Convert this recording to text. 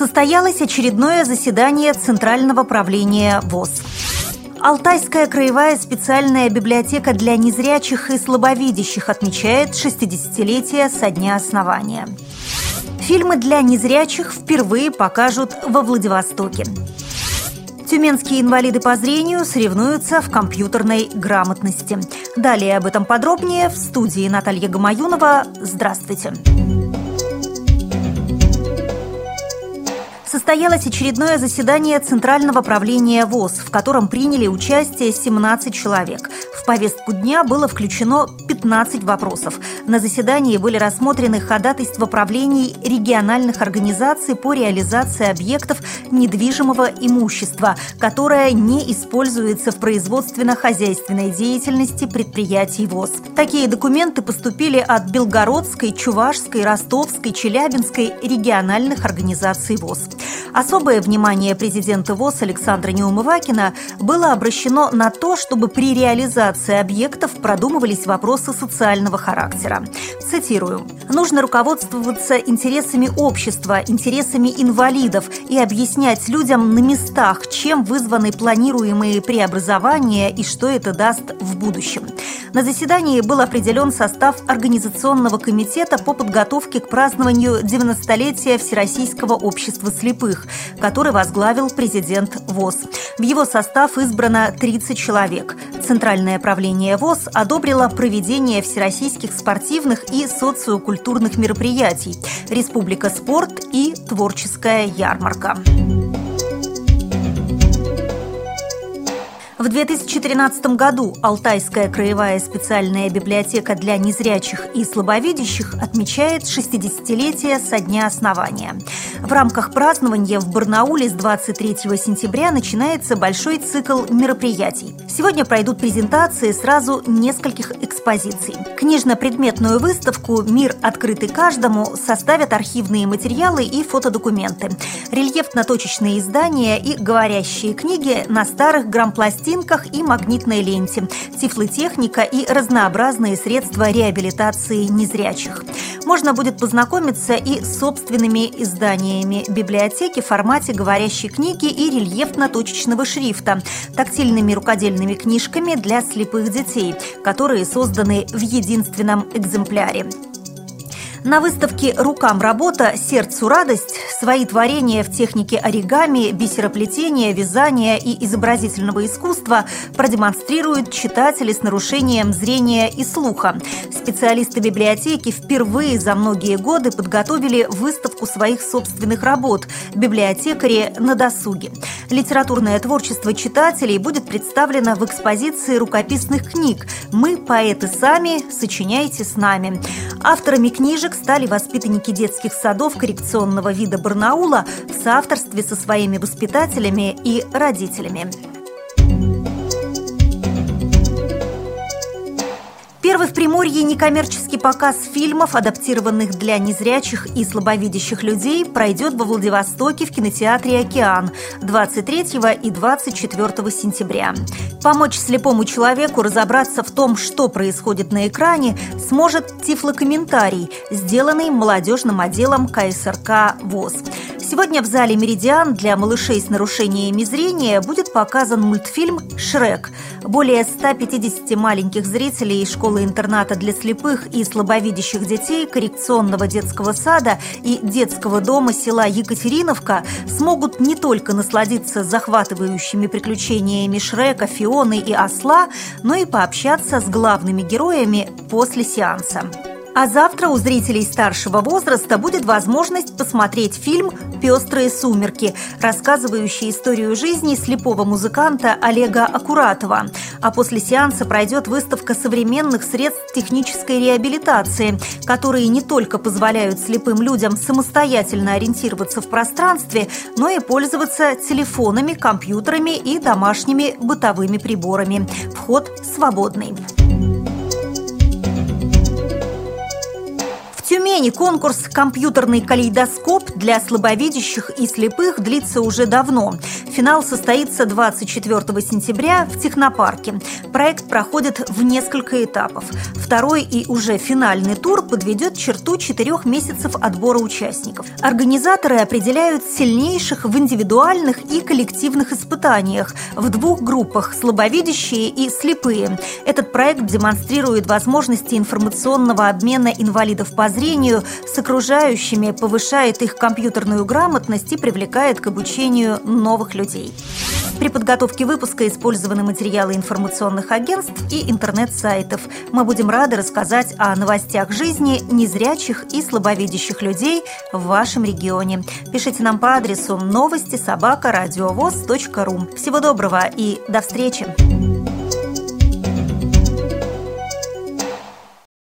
состоялось очередное заседание Центрального правления ВОЗ. Алтайская краевая специальная библиотека для незрячих и слабовидящих отмечает 60-летие со дня основания. Фильмы для незрячих впервые покажут во Владивостоке. Тюменские инвалиды по зрению соревнуются в компьютерной грамотности. Далее об этом подробнее в студии Наталья Гамаюнова. Здравствуйте. Здравствуйте. Состоялось очередное заседание Центрального правления ВОЗ, в котором приняли участие 17 человек. Повестку дня было включено 15 вопросов. На заседании были рассмотрены ходатайства правлений региональных организаций по реализации объектов недвижимого имущества, которое не используется в производственно-хозяйственной деятельности предприятий ВОЗ. Такие документы поступили от Белгородской, Чувашской, Ростовской, Челябинской региональных организаций ВОЗ. Особое внимание президента ВОЗ Александра Неумывакина было обращено на то, чтобы при реализации объектов продумывались вопросы социального характера. Цитирую. «Нужно руководствоваться интересами общества, интересами инвалидов и объяснять людям на местах, чем вызваны планируемые преобразования и что это даст в будущем». На заседании был определен состав Организационного комитета по подготовке к празднованию 90-летия Всероссийского общества слепых, который возглавил президент ВОЗ. В его состав избрано 30 человек. Центральное правление ВОЗ одобрило проведение всероссийских спортивных и социокультурных мероприятий «Республика спорт» и «Творческая ярмарка». В 2013 году Алтайская краевая специальная библиотека для незрячих и слабовидящих отмечает 60-летие со дня основания. В рамках празднования в Барнауле с 23 сентября начинается большой цикл мероприятий. Сегодня пройдут презентации сразу нескольких экспозиций. Книжно-предметную выставку «Мир, открытый каждому» составят архивные материалы и фотодокументы, рельефно-точечные издания и говорящие книги на старых грампластинках пластинках и магнитной ленте, тифлотехника и разнообразные средства реабилитации незрячих. Можно будет познакомиться и с собственными изданиями библиотеки в формате говорящей книги и рельефно-точечного шрифта, тактильными рукодельными книжками для слепых детей, которые созданы в единственном экземпляре. На выставке «Рукам работа, сердцу радость» свои творения в технике оригами, бисероплетения, вязания и изобразительного искусства продемонстрируют читатели с нарушением зрения и слуха. Специалисты библиотеки впервые за многие годы подготовили выставку своих собственных работ «Библиотекари на досуге». Литературное творчество читателей будет представлено в экспозиции рукописных книг «Мы, поэты сами, сочиняйте с нами». Авторами книжек стали воспитанники детских садов коррекционного вида Барнаула в соавторстве со своими воспитателями и родителями. Первый в Приморье некоммерческий показ фильмов, адаптированных для незрячих и слабовидящих людей, пройдет во Владивостоке в кинотеатре «Океан» 23 и 24 сентября. Помочь слепому человеку разобраться в том, что происходит на экране, сможет тифлокомментарий, сделанный молодежным отделом КСРК ВОЗ. Сегодня в зале «Меридиан» для малышей с нарушениями зрения будет показан мультфильм «Шрек». Более 150 маленьких зрителей школы-интерната для слепых и слабовидящих детей коррекционного детского сада и детского дома села Екатериновка смогут не только насладиться захватывающими приключениями Шрека, Фионы и Осла, но и пообщаться с главными героями после сеанса. А завтра у зрителей старшего возраста будет возможность посмотреть фильм «Пестрые сумерки», рассказывающий историю жизни слепого музыканта Олега Акуратова. А после сеанса пройдет выставка современных средств технической реабилитации, которые не только позволяют слепым людям самостоятельно ориентироваться в пространстве, но и пользоваться телефонами, компьютерами и домашними бытовыми приборами. Вход свободный. Тюмени конкурс «Компьютерный калейдоскоп» для слабовидящих и слепых длится уже давно. Финал состоится 24 сентября в Технопарке. Проект проходит в несколько этапов. Второй и уже финальный тур подведет черту четырех месяцев отбора участников. Организаторы определяют сильнейших в индивидуальных и коллективных испытаниях в двух группах – слабовидящие и слепые. Этот проект демонстрирует возможности информационного обмена инвалидов по зрению с окружающими, повышает их компьютерную грамотность и привлекает к обучению новых людей. При подготовке выпуска использованы материалы информационных агентств и интернет-сайтов. Мы будем рады рассказать о новостях жизни незрячих и слабовидящих людей в вашем регионе. Пишите нам по адресу новости собака ру. Всего доброго и до встречи!